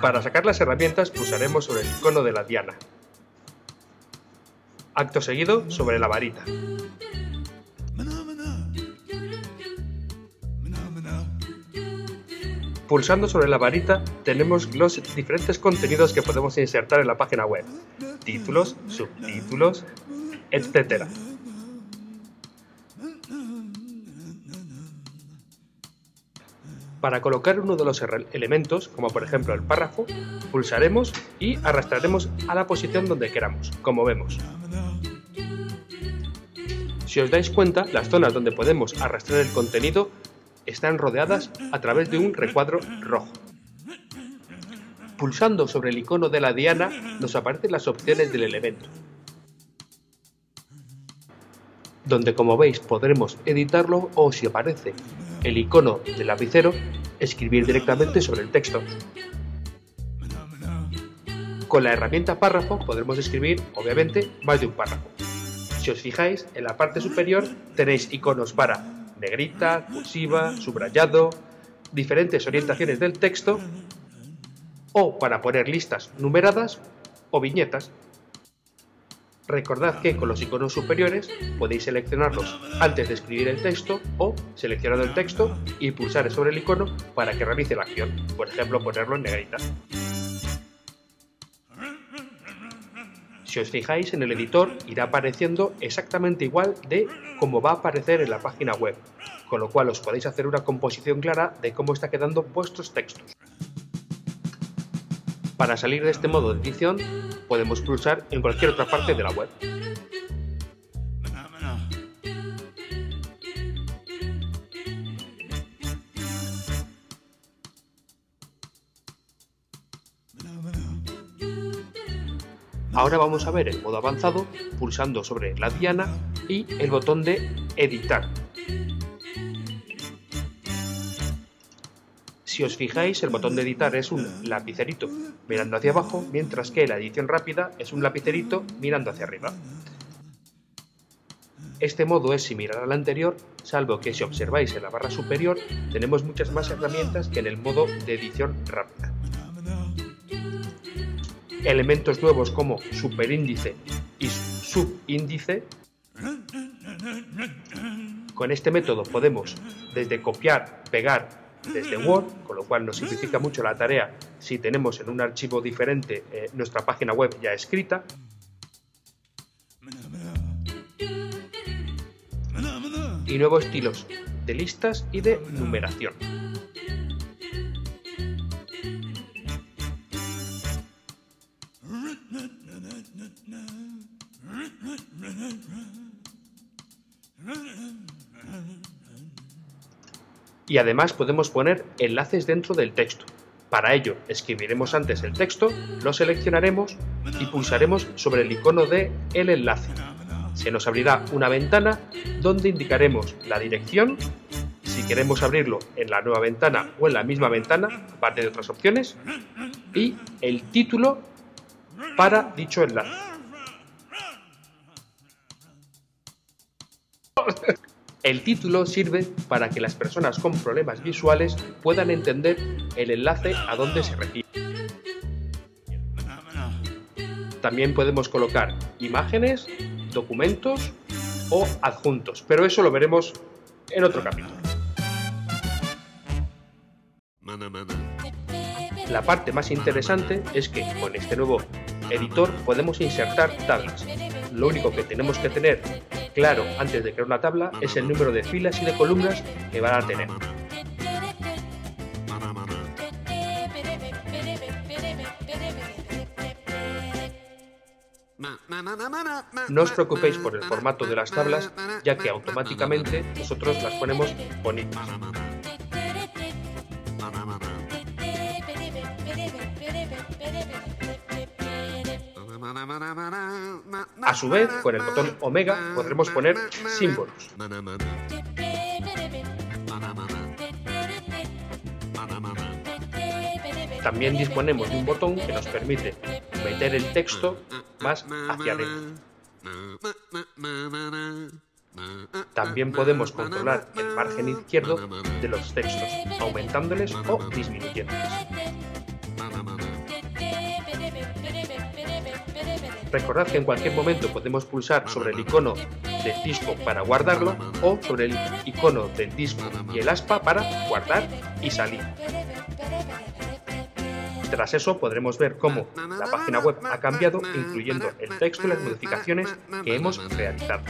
Para sacar las herramientas pulsaremos sobre el icono de la diana. Acto seguido sobre la varita. Pulsando sobre la varita tenemos los diferentes contenidos que podemos insertar en la página web. Títulos, subtítulos, etc. Para colocar uno de los elementos, como por ejemplo el párrafo, pulsaremos y arrastraremos a la posición donde queramos, como vemos. Si os dais cuenta, las zonas donde podemos arrastrar el contenido están rodeadas a través de un recuadro rojo. Pulsando sobre el icono de la diana nos aparecen las opciones del elemento, donde como veis podremos editarlo o si aparece el icono del lapicero, escribir directamente sobre el texto. Con la herramienta párrafo podremos escribir, obviamente, más de un párrafo. Si os fijáis, en la parte superior tenéis iconos para negrita, cursiva, subrayado, diferentes orientaciones del texto o para poner listas numeradas o viñetas. Recordad que con los iconos superiores podéis seleccionarlos antes de escribir el texto o seleccionando el texto y pulsar sobre el icono para que realice la acción, por ejemplo ponerlo en negrita. Si os fijáis en el editor irá apareciendo exactamente igual de como va a aparecer en la página web, con lo cual os podéis hacer una composición clara de cómo está quedando vuestros textos. Para salir de este modo de edición podemos pulsar en cualquier otra parte de la web. Ahora vamos a ver el modo avanzado pulsando sobre la diana y el botón de editar. Si os fijáis, el botón de editar es un lapicerito mirando hacia abajo, mientras que la edición rápida es un lapicerito mirando hacia arriba. Este modo es similar al anterior, salvo que si observáis en la barra superior tenemos muchas más herramientas que en el modo de edición rápida elementos nuevos como superíndice y subíndice. Con este método podemos desde copiar, pegar desde Word, con lo cual nos simplifica mucho la tarea si tenemos en un archivo diferente eh, nuestra página web ya escrita. Y nuevos estilos de listas y de numeración. Y además podemos poner enlaces dentro del texto. Para ello, escribiremos antes el texto, lo seleccionaremos y pulsaremos sobre el icono de el enlace. Se nos abrirá una ventana donde indicaremos la dirección, si queremos abrirlo en la nueva ventana o en la misma ventana, aparte de otras opciones, y el título para dicho enlace. El título sirve para que las personas con problemas visuales puedan entender el enlace a donde se refiere. También podemos colocar imágenes, documentos o adjuntos, pero eso lo veremos en otro capítulo. La parte más interesante es que con este nuevo editor podemos insertar tablas. Lo único que tenemos que tener claro antes de crear una tabla es el número de filas y de columnas que van a tener. No os preocupéis por el formato de las tablas, ya que automáticamente nosotros las ponemos bonitas. A su vez, con el botón Omega podremos poner símbolos. También disponemos de un botón que nos permite meter el texto más hacia adentro. También podemos controlar el margen izquierdo de los textos, aumentándoles o disminuyéndoles. Recordad que en cualquier momento podemos pulsar sobre el icono del disco para guardarlo o sobre el icono del disco y el aspa para guardar y salir. Tras eso podremos ver cómo la página web ha cambiado incluyendo el texto y las modificaciones que hemos realizado.